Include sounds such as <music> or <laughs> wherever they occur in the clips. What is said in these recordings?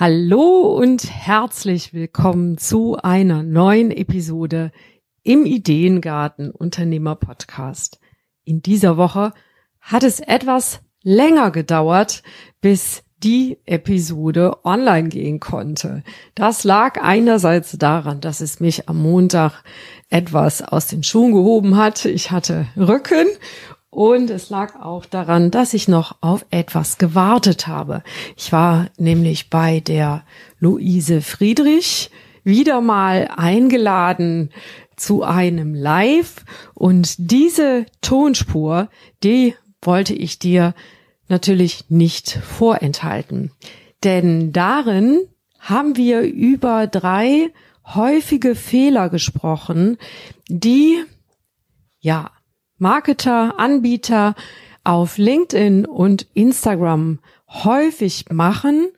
Hallo und herzlich willkommen zu einer neuen Episode im Ideengarten Unternehmer Podcast. In dieser Woche hat es etwas länger gedauert, bis die Episode online gehen konnte. Das lag einerseits daran, dass es mich am Montag etwas aus den Schuhen gehoben hat. Ich hatte Rücken und es lag auch daran, dass ich noch auf etwas gewartet habe. Ich war nämlich bei der Luise Friedrich wieder mal eingeladen zu einem Live und diese Tonspur, die wollte ich dir natürlich nicht vorenthalten. Denn darin haben wir über drei häufige Fehler gesprochen, die ja Marketer, Anbieter auf LinkedIn und Instagram häufig machen.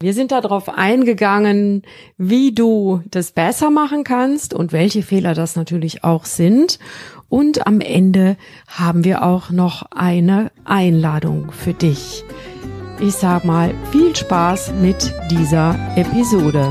Wir sind darauf eingegangen, wie du das besser machen kannst und welche Fehler das natürlich auch sind. Und am Ende haben wir auch noch eine Einladung für dich. Ich sag mal, viel Spaß mit dieser Episode.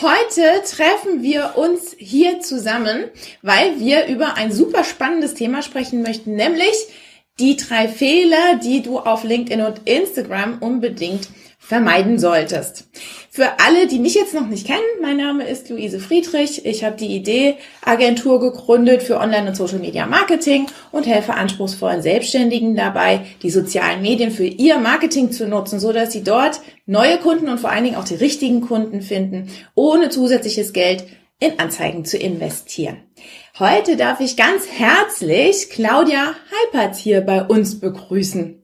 Heute treffen wir uns hier zusammen, weil wir über ein super spannendes Thema sprechen möchten, nämlich die drei Fehler, die du auf LinkedIn und Instagram unbedingt vermeiden solltest. Für alle, die mich jetzt noch nicht kennen, mein Name ist Luise Friedrich. Ich habe die Idee-Agentur gegründet für Online- und Social-Media-Marketing und helfe anspruchsvollen Selbstständigen dabei, die sozialen Medien für ihr Marketing zu nutzen, so dass sie dort neue Kunden und vor allen Dingen auch die richtigen Kunden finden, ohne zusätzliches Geld in Anzeigen zu investieren. Heute darf ich ganz herzlich Claudia Halpert hier bei uns begrüßen.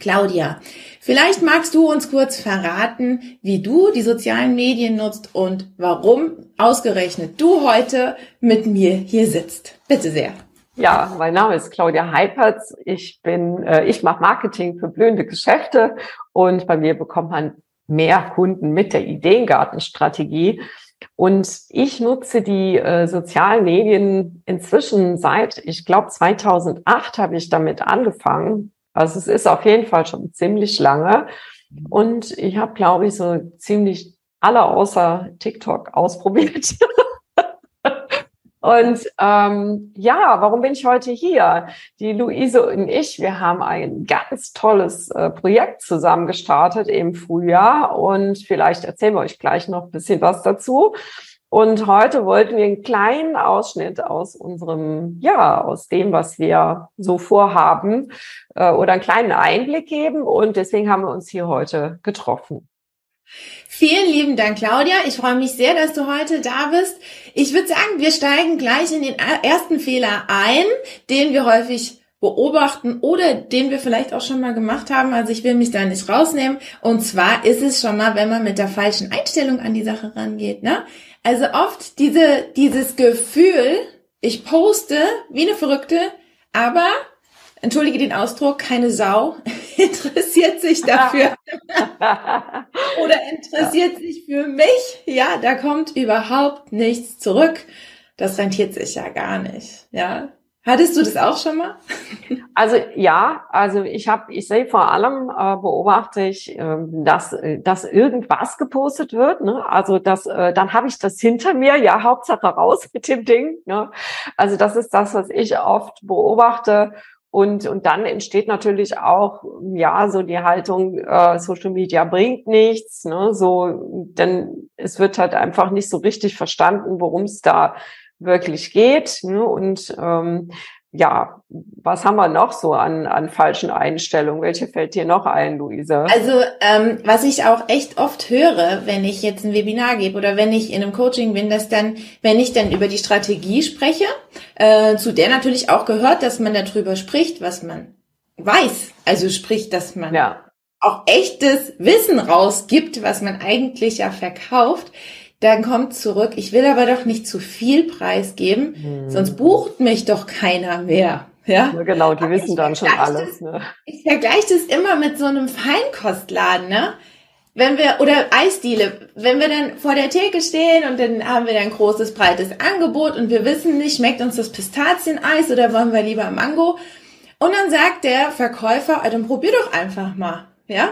Claudia, vielleicht magst du uns kurz verraten, wie du die sozialen Medien nutzt und warum ausgerechnet du heute mit mir hier sitzt. Bitte sehr. Ja, mein Name ist Claudia Heipertz. Ich bin, äh, ich mache Marketing für blühende Geschäfte und bei mir bekommt man mehr Kunden mit der Ideengartenstrategie. Und ich nutze die äh, sozialen Medien inzwischen seit, ich glaube, 2008 habe ich damit angefangen. Also es ist auf jeden Fall schon ziemlich lange. Und ich habe, glaube ich, so ziemlich alle außer TikTok ausprobiert. <laughs> Und ähm, ja, warum bin ich heute hier? Die Luise und ich, wir haben ein ganz tolles äh, Projekt zusammen gestartet im Frühjahr und vielleicht erzählen wir euch gleich noch ein bisschen was dazu. Und heute wollten wir einen kleinen Ausschnitt aus unserem, ja, aus dem, was wir so vorhaben, äh, oder einen kleinen Einblick geben. Und deswegen haben wir uns hier heute getroffen. Vielen lieben Dank, Claudia. Ich freue mich sehr, dass du heute da bist. Ich würde sagen, wir steigen gleich in den ersten Fehler ein, den wir häufig beobachten oder den wir vielleicht auch schon mal gemacht haben. Also ich will mich da nicht rausnehmen. Und zwar ist es schon mal, wenn man mit der falschen Einstellung an die Sache rangeht. Ne? Also oft diese, dieses Gefühl, ich poste wie eine Verrückte, aber entschuldige den Ausdruck, keine Sau <laughs> interessiert sich dafür <laughs> oder interessiert sich für mich. Ja, da kommt überhaupt nichts zurück. Das rentiert sich ja gar nicht. Ja. Hattest du das auch schon mal? <laughs> Also ja, also ich habe, ich sehe vor allem äh, beobachte ich, äh, dass dass irgendwas gepostet wird. Ne? Also das, äh, dann habe ich das hinter mir. Ja, Hauptsache raus mit dem Ding. Ne? Also das ist das, was ich oft beobachte. Und, und dann entsteht natürlich auch, ja, so die Haltung, äh, Social Media bringt nichts, ne, so, denn es wird halt einfach nicht so richtig verstanden, worum es da wirklich geht. Ne, und ähm, ja, was haben wir noch so an, an falschen Einstellungen? Welche fällt dir noch ein, Luise? Also, ähm, was ich auch echt oft höre, wenn ich jetzt ein Webinar gebe oder wenn ich in einem Coaching bin, dass dann, wenn ich dann über die Strategie spreche, äh, zu der natürlich auch gehört, dass man darüber spricht, was man weiß. Also sprich, dass man ja. auch echtes Wissen rausgibt, was man eigentlich ja verkauft dann kommt zurück, ich will aber doch nicht zu viel preisgeben, hm. sonst bucht mich doch keiner mehr. Ja, ja genau, die wissen dann schon alles. Ne? Ich vergleiche das immer mit so einem Feinkostladen, ne? Wenn wir, oder Eisdiele, wenn wir dann vor der Theke stehen und dann haben wir dann ein großes, breites Angebot und wir wissen nicht, schmeckt uns das Pistazieneis oder wollen wir lieber Mango? Und dann sagt der Verkäufer, ah, dann probier doch einfach mal, ja?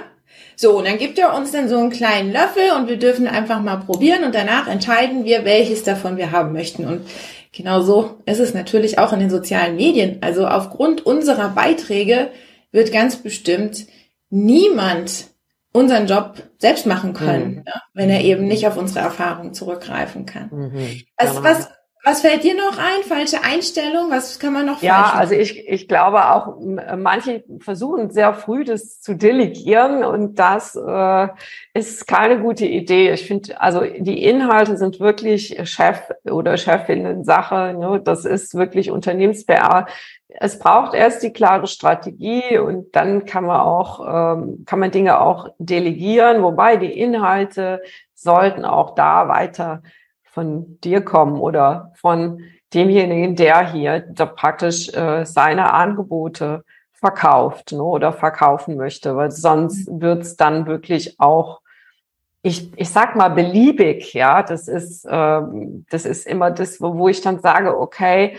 So, und dann gibt er uns dann so einen kleinen Löffel und wir dürfen einfach mal probieren und danach entscheiden wir, welches davon wir haben möchten. Und genau so ist es natürlich auch in den sozialen Medien. Also aufgrund unserer Beiträge wird ganz bestimmt niemand unseren Job selbst machen können, mhm. ja, wenn er eben nicht auf unsere Erfahrung zurückgreifen kann. Mhm. Was, genau. was, was fällt dir noch ein? Falsche Einstellung? Was kann man noch Ja, also ich, ich glaube auch, manche versuchen sehr früh das zu delegieren und das äh, ist keine gute Idee. Ich finde, also die Inhalte sind wirklich Chef oder Chefinnen Sache. Ne? Das ist wirklich Unternehmens-PR. Es braucht erst die klare Strategie und dann kann man auch, ähm, kann man Dinge auch delegieren, wobei die Inhalte sollten auch da weiter von dir kommen oder von demjenigen, der hier da praktisch äh, seine Angebote verkauft ne, oder verkaufen möchte, weil sonst wird's dann wirklich auch, ich, ich sag mal beliebig, ja, das ist, ähm, das ist immer das, wo, wo ich dann sage, okay,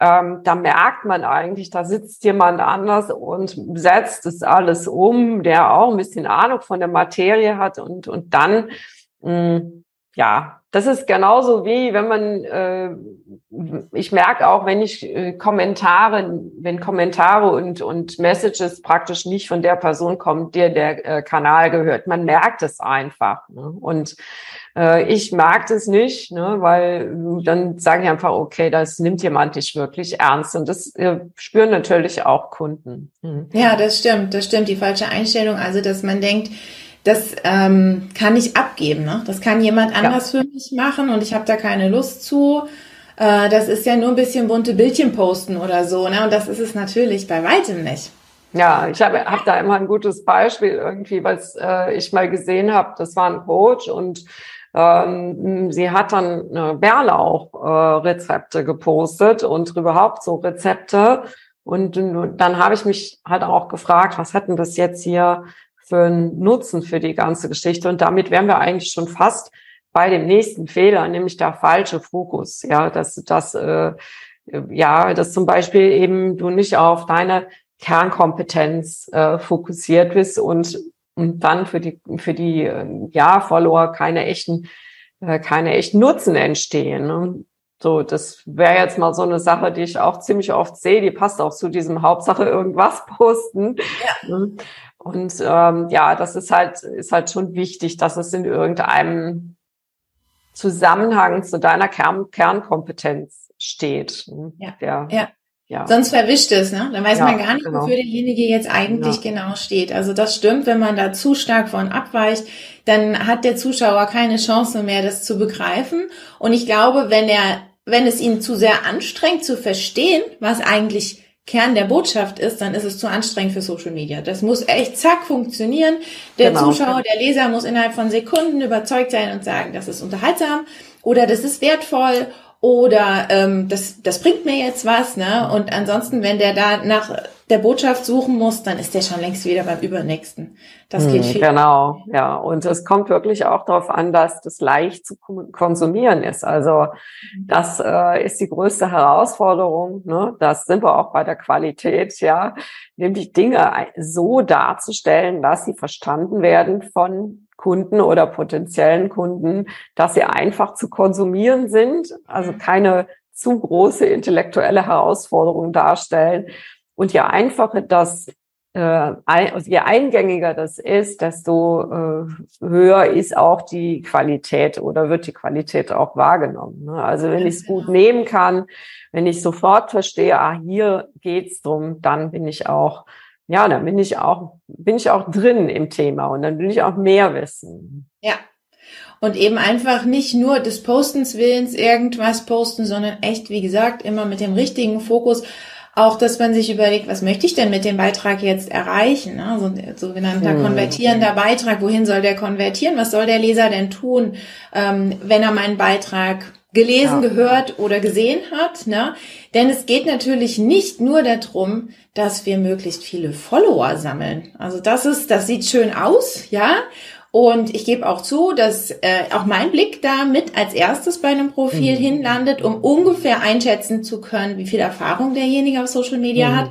ähm, da merkt man eigentlich, da sitzt jemand anders und setzt es alles um, der auch ein bisschen Ahnung von der Materie hat und, und dann, mh, mm, ja, das ist genauso wie, wenn man, äh, ich merke auch, wenn ich äh, Kommentare, wenn Kommentare und, und Messages praktisch nicht von der Person kommen, der der äh, Kanal gehört. Man merkt es einfach. Ne? Und äh, ich mag das nicht, ne? weil dann sage ich einfach, okay, das nimmt jemand dich wirklich ernst. Und das äh, spüren natürlich auch Kunden. Mhm. Ja, das stimmt, das stimmt. Die falsche Einstellung, also dass man denkt, das ähm, kann ich abgeben. Ne? Das kann jemand anders ja. für mich machen und ich habe da keine Lust zu. Äh, das ist ja nur ein bisschen bunte Bildchen posten oder so. Ne? Und das ist es natürlich bei weitem nicht. Ja, ich habe hab da immer ein gutes Beispiel irgendwie, was äh, ich mal gesehen habe. Das war ein Coach und ähm, sie hat dann äh, Bärlauch-Rezepte äh, gepostet und überhaupt so Rezepte. Und dann habe ich mich halt auch gefragt, was hat denn das jetzt hier für einen Nutzen für die ganze Geschichte. Und damit wären wir eigentlich schon fast bei dem nächsten Fehler, nämlich der falsche Fokus. Ja, dass das äh, ja, dass zum Beispiel eben du nicht auf deine Kernkompetenz äh, fokussiert bist und und dann für die für die äh, ja Follower keine echten äh, keine echten Nutzen entstehen. Ne? So, das wäre jetzt mal so eine Sache, die ich auch ziemlich oft sehe. Die passt auch zu diesem Hauptsache irgendwas <laughs> posten. Ja. Ne? Und ähm, ja, das ist halt, ist halt schon wichtig, dass es in irgendeinem Zusammenhang zu deiner Kern Kernkompetenz steht. Ja. Der, ja. Ja. Sonst verwischt es, ne? Dann weiß ja, man gar nicht, genau. wofür derjenige jetzt eigentlich ja. genau steht. Also das stimmt, wenn man da zu stark von abweicht, dann hat der Zuschauer keine Chance mehr, das zu begreifen. Und ich glaube, wenn er, wenn es ihn zu sehr anstrengt zu verstehen, was eigentlich Kern der Botschaft ist, dann ist es zu anstrengend für Social Media. Das muss echt zack funktionieren. Der genau. Zuschauer, der Leser muss innerhalb von Sekunden überzeugt sein und sagen, das ist unterhaltsam oder das ist wertvoll oder ähm, das, das bringt mir jetzt was. Ne? Und ansonsten, wenn der da nach der Botschaft suchen muss, dann ist der schon längst wieder beim Übernächsten. Das geht hm, viel. Genau, ja. Und es kommt wirklich auch darauf an, dass das leicht zu konsumieren ist. Also das äh, ist die größte Herausforderung. Ne? Das sind wir auch bei der Qualität, ja, nämlich Dinge so darzustellen, dass sie verstanden werden von Kunden oder potenziellen Kunden, dass sie einfach zu konsumieren sind, also mhm. keine zu große intellektuelle Herausforderung darstellen. Und je einfacher das, äh, also je eingängiger das ist, desto äh, höher ist auch die Qualität oder wird die Qualität auch wahrgenommen. Ne? Also wenn ich es gut nehmen kann, wenn ich sofort verstehe, ah, hier geht's drum, dann bin ich auch ja, dann bin ich auch, bin ich auch drin im Thema und dann will ich auch mehr wissen. Ja. Und eben einfach nicht nur des Postens Willens irgendwas posten, sondern echt, wie gesagt, immer mit dem richtigen Fokus auch, dass man sich überlegt, was möchte ich denn mit dem Beitrag jetzt erreichen? Ne? So ein sogenannter mhm. konvertierender Beitrag. Wohin soll der konvertieren? Was soll der Leser denn tun, ähm, wenn er meinen Beitrag gelesen, ja. gehört oder gesehen hat? Ne? Denn es geht natürlich nicht nur darum, dass wir möglichst viele Follower sammeln. Also das ist, das sieht schön aus, ja. Und ich gebe auch zu, dass äh, auch mein Blick da mit als erstes bei einem Profil mhm. hinlandet, um ungefähr einschätzen zu können, wie viel Erfahrung derjenige auf Social Media mhm. hat.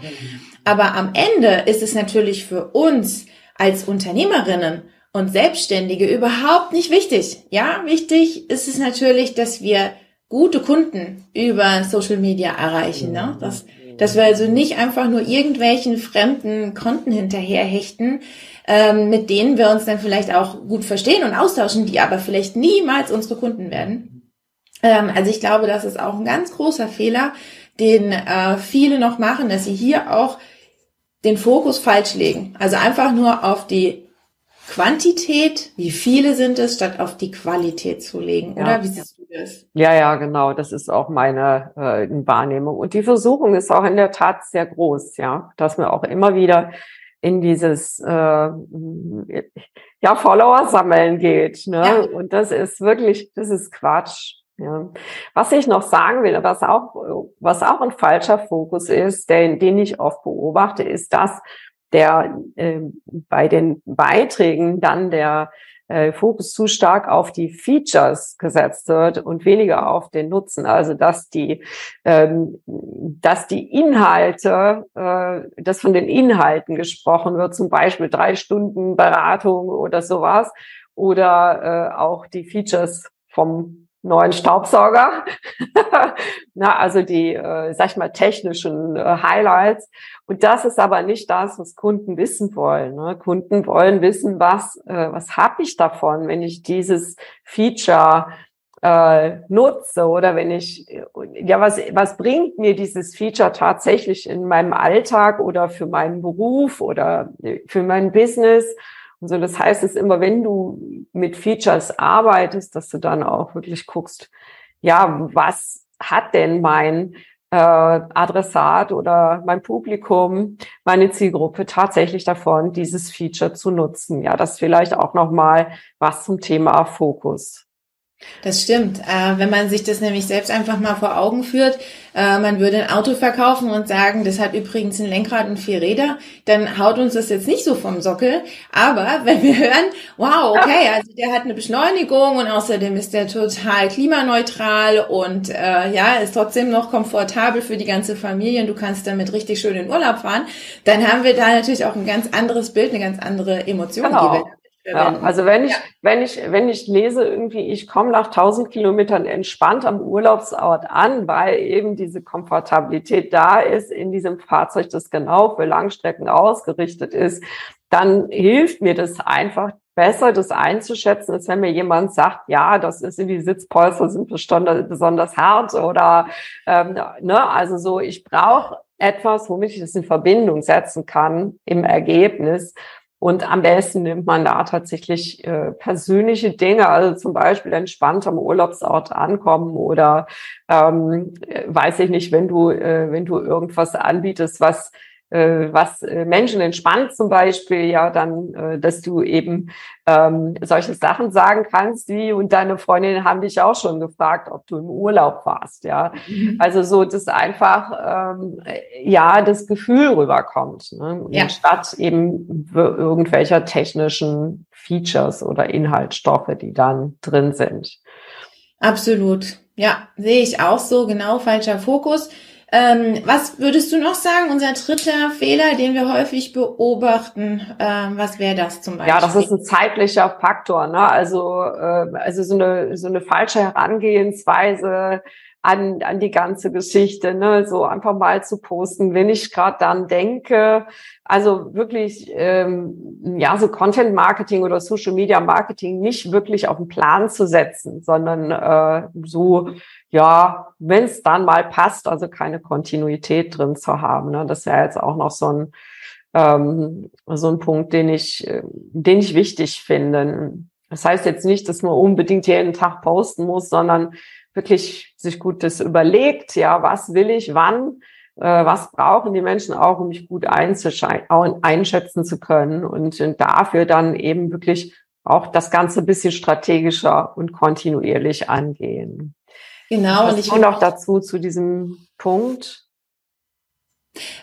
Aber am Ende ist es natürlich für uns als Unternehmerinnen und Selbstständige überhaupt nicht wichtig. Ja, wichtig ist es natürlich, dass wir gute Kunden über Social Media erreichen. Ne? Das, dass wir also nicht einfach nur irgendwelchen fremden Konten hinterherhechten, ähm, mit denen wir uns dann vielleicht auch gut verstehen und austauschen, die aber vielleicht niemals unsere Kunden werden. Ähm, also ich glaube, das ist auch ein ganz großer Fehler, den äh, viele noch machen, dass sie hier auch den Fokus falsch legen. Also einfach nur auf die Quantität, wie viele sind es, statt auf die Qualität zu legen, ja. oder? Wie siehst Ja, ja, genau. Das ist auch meine äh, Wahrnehmung. Und die Versuchung ist auch in der Tat sehr groß, ja, dass wir auch immer wieder in dieses äh, ja Follower sammeln geht. Ne? Ja. Und das ist wirklich, das ist Quatsch. Ja. Was ich noch sagen will, was auch, was auch ein falscher Fokus ist, den, den ich oft beobachte, ist, dass der äh, bei den Beiträgen dann der äh, Fokus zu stark auf die Features gesetzt wird und weniger auf den Nutzen. Also dass die, ähm, dass die Inhalte, äh, dass von den Inhalten gesprochen wird, zum Beispiel drei Stunden Beratung oder sowas, oder äh, auch die Features vom neuen Staubsauger. <laughs> Na, also die, äh, sag ich mal, technischen äh, Highlights. Und das ist aber nicht das, was Kunden wissen wollen. Ne? Kunden wollen wissen, was, äh, was habe ich davon, wenn ich dieses Feature äh, nutze oder wenn ich, ja, was, was bringt mir dieses Feature tatsächlich in meinem Alltag oder für meinen Beruf oder für mein Business? So, das heißt es immer, wenn du mit Features arbeitest, dass du dann auch wirklich guckst, ja, was hat denn mein äh, Adressat oder mein Publikum, meine Zielgruppe tatsächlich davon, dieses Feature zu nutzen. Ja, das vielleicht auch nochmal was zum Thema Fokus. Das stimmt. Äh, wenn man sich das nämlich selbst einfach mal vor Augen führt, äh, man würde ein Auto verkaufen und sagen, das hat übrigens ein Lenkrad und vier Räder, dann haut uns das jetzt nicht so vom Sockel. Aber <laughs> wenn wir hören, wow, okay, also der hat eine Beschleunigung und außerdem ist der total klimaneutral und äh, ja, ist trotzdem noch komfortabel für die ganze Familie und du kannst damit richtig schön in Urlaub fahren, dann haben wir da natürlich auch ein ganz anderes Bild, eine ganz andere Emotion, genau. die wir ja, also wenn ich, ja. wenn ich, wenn ich lese irgendwie, ich komme nach 1000 Kilometern entspannt am Urlaubsort an, weil eben diese Komfortabilität da ist in diesem Fahrzeug, das genau für Langstrecken ausgerichtet ist, dann hilft mir das einfach besser, das einzuschätzen, als wenn mir jemand sagt, ja, das ist in die Sitzpolster sind besonders hart oder ähm, ne, also so, ich brauche etwas, womit ich das in Verbindung setzen kann im Ergebnis. Und am besten nimmt man da tatsächlich äh, persönliche Dinge, also zum Beispiel entspannt am Urlaubsort ankommen oder ähm, weiß ich nicht, wenn du, äh, wenn du irgendwas anbietest, was äh, was äh, Menschen entspannt zum Beispiel, ja, dann, äh, dass du eben ähm, solche Sachen sagen kannst, wie und deine Freundinnen haben dich auch schon gefragt, ob du im Urlaub warst, ja. Mhm. Also so, dass einfach ähm, ja das Gefühl rüberkommt, ne? Ja. statt eben irgendwelcher technischen Features oder Inhaltsstoffe, die dann drin sind. Absolut. Ja, sehe ich auch so, genau, falscher Fokus. Ähm, was würdest du noch sagen, unser dritter Fehler, den wir häufig beobachten? Ähm, was wäre das zum Beispiel? Ja, das ist ein zeitlicher Faktor. Ne? Also, äh, also so eine, so eine falsche Herangehensweise an, an die ganze Geschichte, ne? so einfach mal zu posten, wenn ich gerade dann denke, also wirklich, ähm, ja, so Content Marketing oder Social Media Marketing nicht wirklich auf den Plan zu setzen, sondern äh, so ja, wenn es dann mal passt, also keine Kontinuität drin zu haben. Ne? Das ist ja jetzt auch noch so ein, ähm, so ein Punkt, den ich, äh, den ich wichtig finde. Das heißt jetzt nicht, dass man unbedingt jeden Tag posten muss, sondern wirklich sich gut das überlegt, ja, was will ich, wann äh, was brauchen die Menschen auch, um mich gut einschätzen zu können und dafür dann eben wirklich auch das Ganze ein bisschen strategischer und kontinuierlich angehen. Genau. Was und ich kommt auch dazu zu diesem Punkt.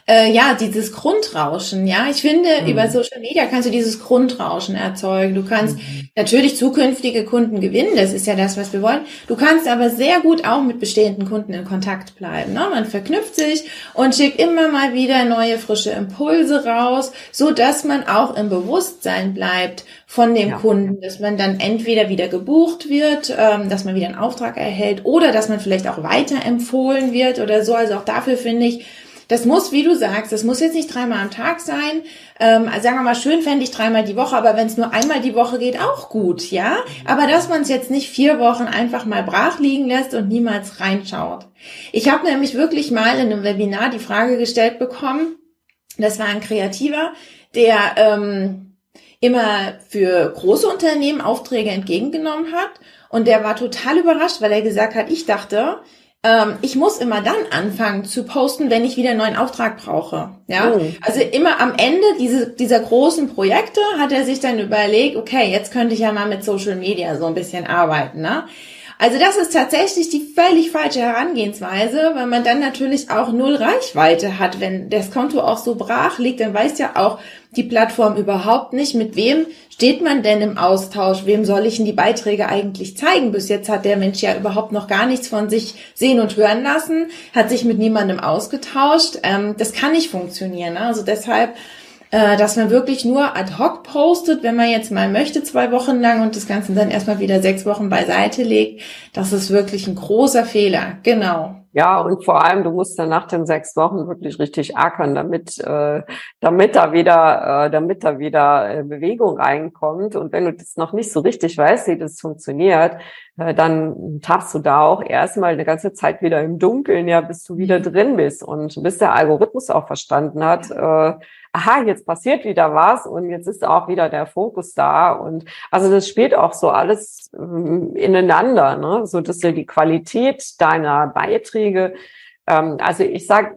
Äh, ja, dieses Grundrauschen, ja. Ich finde, mhm. über Social Media kannst du dieses Grundrauschen erzeugen. Du kannst mhm. natürlich zukünftige Kunden gewinnen, das ist ja das, was wir wollen. Du kannst aber sehr gut auch mit bestehenden Kunden in Kontakt bleiben. Ne? Man verknüpft sich und schickt immer mal wieder neue, frische Impulse raus, so dass man auch im Bewusstsein bleibt von dem ja. Kunden, dass man dann entweder wieder gebucht wird, ähm, dass man wieder einen Auftrag erhält oder dass man vielleicht auch weiterempfohlen wird oder so. Also auch dafür finde ich, das muss, wie du sagst, das muss jetzt nicht dreimal am Tag sein. Ähm, also sagen wir mal, schön fände ich dreimal die Woche, aber wenn es nur einmal die Woche geht, auch gut, ja. Aber dass man es jetzt nicht vier Wochen einfach mal brach liegen lässt und niemals reinschaut. Ich habe nämlich wirklich mal in einem Webinar die Frage gestellt bekommen, das war ein Kreativer, der ähm, immer für große Unternehmen Aufträge entgegengenommen hat. Und der war total überrascht, weil er gesagt hat, ich dachte, ähm, ich muss immer dann anfangen zu posten, wenn ich wieder einen neuen Auftrag brauche. Ja, oh. also immer am Ende diese, dieser großen Projekte hat er sich dann überlegt, okay, jetzt könnte ich ja mal mit Social Media so ein bisschen arbeiten. Ne? Also das ist tatsächlich die völlig falsche Herangehensweise, weil man dann natürlich auch null Reichweite hat. Wenn das Konto auch so brach liegt, dann weiß ja auch die Plattform überhaupt nicht, mit wem steht man denn im Austausch, wem soll ich denn die Beiträge eigentlich zeigen. Bis jetzt hat der Mensch ja überhaupt noch gar nichts von sich sehen und hören lassen, hat sich mit niemandem ausgetauscht. Ähm, das kann nicht funktionieren. Also deshalb äh, dass man wirklich nur ad hoc postet, wenn man jetzt mal möchte, zwei Wochen lang und das Ganze dann erstmal wieder sechs Wochen beiseite legt. Das ist wirklich ein großer Fehler. Genau. Ja, und vor allem, du musst dann nach den sechs Wochen wirklich richtig ackern, damit, äh, damit da wieder, äh, damit da wieder äh, Bewegung reinkommt. Und wenn du das noch nicht so richtig weißt, wie das funktioniert, dann tappst du da auch erstmal eine ganze Zeit wieder im Dunkeln, ja, bis du wieder mhm. drin bist und bis der Algorithmus auch verstanden hat, äh, aha, jetzt passiert wieder was und jetzt ist auch wieder der Fokus da. Und also das spielt auch so alles ähm, ineinander, ne? so dass du die Qualität deiner Beiträge, ähm, also ich sag,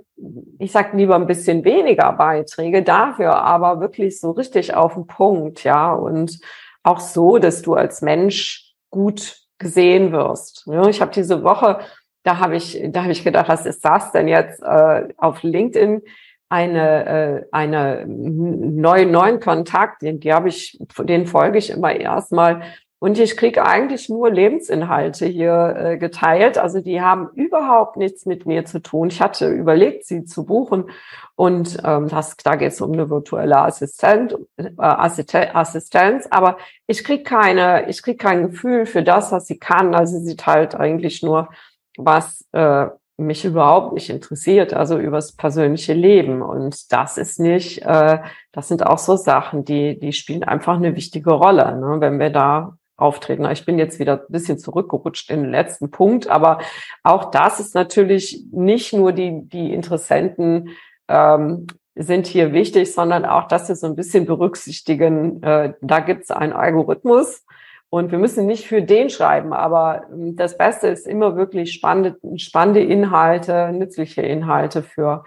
ich sag lieber ein bisschen weniger Beiträge dafür, aber wirklich so richtig auf den Punkt, ja. Und auch so, dass du als Mensch gut gesehen wirst. Ich habe diese Woche, da habe ich, da habe ich gedacht, was ist das denn jetzt äh, auf LinkedIn? eine, äh, eine neuen, neuen Kontakt, den, die habe ich, den folge ich immer erstmal. Und ich kriege eigentlich nur Lebensinhalte hier äh, geteilt. Also die haben überhaupt nichts mit mir zu tun. Ich hatte überlegt, sie zu buchen. Und ähm, das, da geht es um eine virtuelle Assistent, äh, Assistenz. Aber ich krieg keine, ich krieg kein Gefühl für das, was sie kann. Also sie teilt eigentlich nur was äh, mich überhaupt nicht interessiert, also übers persönliche Leben. Und das ist nicht, äh, das sind auch so Sachen, die, die spielen einfach eine wichtige Rolle, ne, wenn wir da auftreten. Ich bin jetzt wieder ein bisschen zurückgerutscht in den letzten Punkt, aber auch das ist natürlich nicht nur die, die Interessenten ähm, sind hier wichtig, sondern auch, dass wir so ein bisschen berücksichtigen, äh, da gibt es einen Algorithmus, und wir müssen nicht für den schreiben, aber ähm, das Beste ist immer wirklich spannende, spannende Inhalte, nützliche Inhalte für,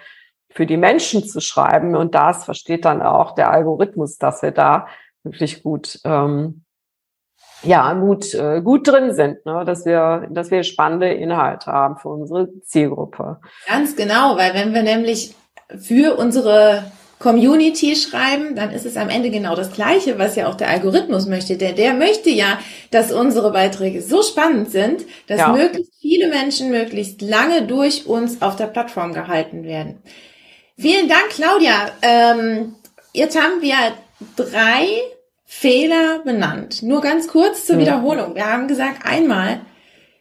für die Menschen zu schreiben. Und das versteht dann auch der Algorithmus, dass wir da wirklich gut, ähm, ja, gut, äh, gut drin sind, ne? dass wir, dass wir spannende Inhalte haben für unsere Zielgruppe. Ganz genau, weil wenn wir nämlich für unsere Community schreiben, dann ist es am Ende genau das Gleiche, was ja auch der Algorithmus möchte. Der, der möchte ja, dass unsere Beiträge so spannend sind, dass ja. möglichst viele Menschen möglichst lange durch uns auf der Plattform gehalten werden. Vielen Dank, Claudia. Ähm, jetzt haben wir drei Fehler benannt. Nur ganz kurz zur Wiederholung. Wir haben gesagt, einmal,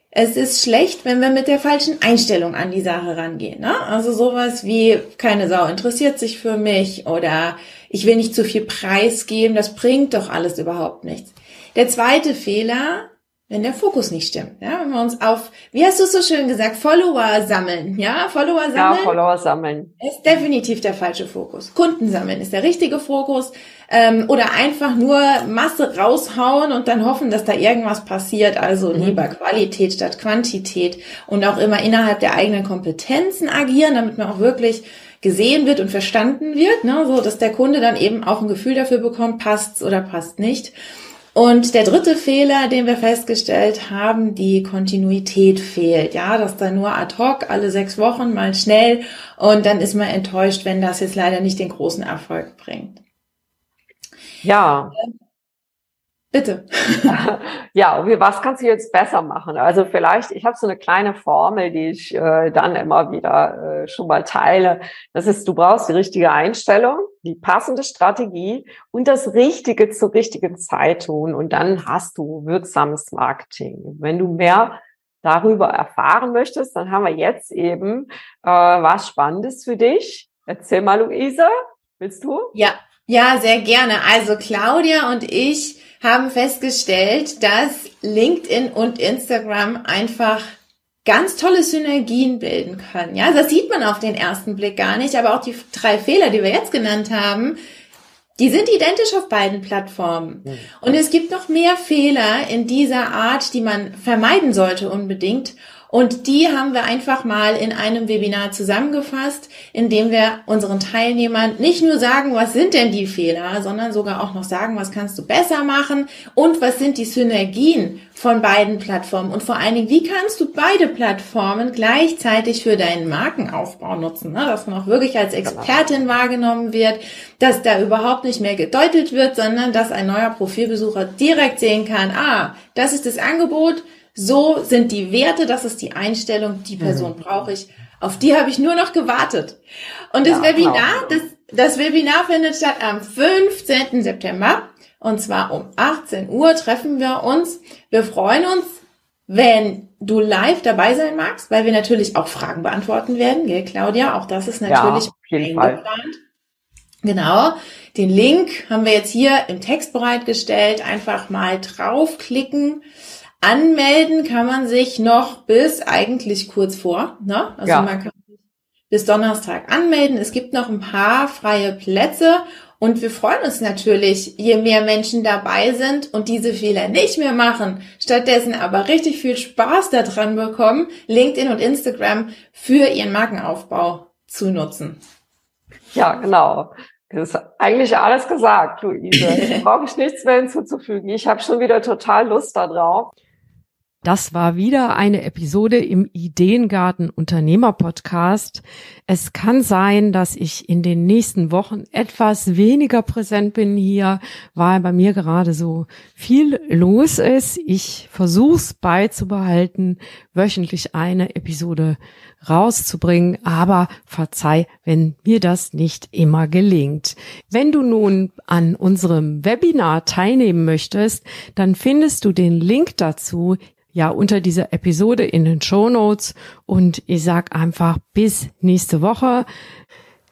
es ist schlecht, wenn wir mit der falschen Einstellung an die Sache rangehen. Ne? Also sowas wie keine Sau interessiert sich für mich oder ich will nicht zu viel preisgeben, das bringt doch alles überhaupt nichts. Der zweite Fehler, wenn der Fokus nicht stimmt. Ja, wenn wir uns auf, wie hast du es so schön gesagt, Follower sammeln. Ja, Follower sammeln. Ja, Follower sammeln. Ist definitiv der falsche Fokus. Kunden sammeln ist der richtige Fokus. Ähm, oder einfach nur Masse raushauen und dann hoffen, dass da irgendwas passiert. Also mhm. lieber Qualität statt Quantität und auch immer innerhalb der eigenen Kompetenzen agieren, damit man auch wirklich gesehen wird und verstanden wird, ne, so dass der Kunde dann eben auch ein Gefühl dafür bekommt, passt's oder passt nicht. Und der dritte Fehler, den wir festgestellt haben, die Kontinuität fehlt. Ja, dass da nur ad hoc alle sechs Wochen mal schnell und dann ist man enttäuscht, wenn das jetzt leider nicht den großen Erfolg bringt. Ja. Bitte. <laughs> ja, was kannst du jetzt besser machen? Also vielleicht, ich habe so eine kleine Formel, die ich äh, dann immer wieder äh, schon mal teile. Das ist, du brauchst die richtige Einstellung, die passende Strategie und das Richtige zur richtigen Zeit tun. Und dann hast du wirksames Marketing. Wenn du mehr darüber erfahren möchtest, dann haben wir jetzt eben äh, was Spannendes für dich. Erzähl mal, Luise, willst du? Ja, ja, sehr gerne. Also Claudia und ich haben festgestellt, dass LinkedIn und Instagram einfach ganz tolle Synergien bilden können. Ja, das sieht man auf den ersten Blick gar nicht, aber auch die drei Fehler, die wir jetzt genannt haben, die sind identisch auf beiden Plattformen. Und es gibt noch mehr Fehler in dieser Art, die man vermeiden sollte unbedingt. Und die haben wir einfach mal in einem Webinar zusammengefasst, in dem wir unseren Teilnehmern nicht nur sagen, was sind denn die Fehler, sondern sogar auch noch sagen, was kannst du besser machen und was sind die Synergien von beiden Plattformen und vor allen Dingen, wie kannst du beide Plattformen gleichzeitig für deinen Markenaufbau nutzen, ne? dass man auch wirklich als Expertin wahrgenommen wird, dass da überhaupt nicht mehr gedeutet wird, sondern dass ein neuer Profilbesucher direkt sehen kann, ah, das ist das Angebot, so sind die Werte, das ist die Einstellung, die Person mhm. brauche ich. Auf die habe ich nur noch gewartet. Und das ja, Webinar, genau. das, das Webinar findet statt am 15. September. Und zwar um 18 Uhr treffen wir uns. Wir freuen uns, wenn du live dabei sein magst, weil wir natürlich auch Fragen beantworten werden, gell, Claudia? Auch das ist natürlich ja, auf jeden Fall. Genau. Den Link haben wir jetzt hier im Text bereitgestellt. Einfach mal draufklicken. Anmelden kann man sich noch bis eigentlich kurz vor, ne? Also ja. man kann sich bis Donnerstag anmelden. Es gibt noch ein paar freie Plätze und wir freuen uns natürlich, je mehr Menschen dabei sind und diese Fehler nicht mehr machen, stattdessen aber richtig viel Spaß daran bekommen, LinkedIn und Instagram für ihren Markenaufbau zu nutzen. Ja, genau. Das ist eigentlich alles gesagt, Luise. <laughs> Brauche ich nichts mehr hinzuzufügen. Ich habe schon wieder total Lust darauf. Das war wieder eine Episode im Ideengarten Unternehmer Podcast. Es kann sein, dass ich in den nächsten Wochen etwas weniger präsent bin hier, weil bei mir gerade so viel los ist. Ich versuche es beizubehalten, wöchentlich eine Episode rauszubringen, aber verzeih, wenn mir das nicht immer gelingt. Wenn du nun an unserem Webinar teilnehmen möchtest, dann findest du den Link dazu ja unter dieser Episode in den Show Notes und ich sag einfach bis nächste Woche.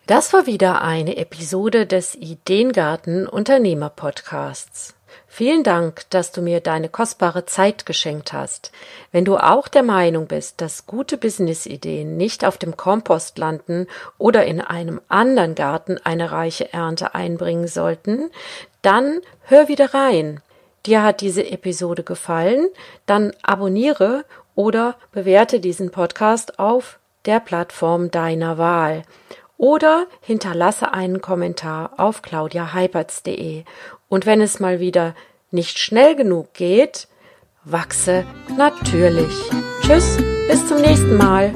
Das war wieder eine Episode des Ideengarten Unternehmer Podcasts. Vielen Dank, dass du mir deine kostbare Zeit geschenkt hast. Wenn du auch der Meinung bist, dass gute Businessideen nicht auf dem Kompost landen oder in einem anderen Garten eine reiche Ernte einbringen sollten, dann hör wieder rein dir hat diese Episode gefallen, dann abonniere oder bewerte diesen Podcast auf der Plattform deiner Wahl oder hinterlasse einen Kommentar auf claudiaheipertz.de. Und wenn es mal wieder nicht schnell genug geht, wachse natürlich. Tschüss, bis zum nächsten Mal.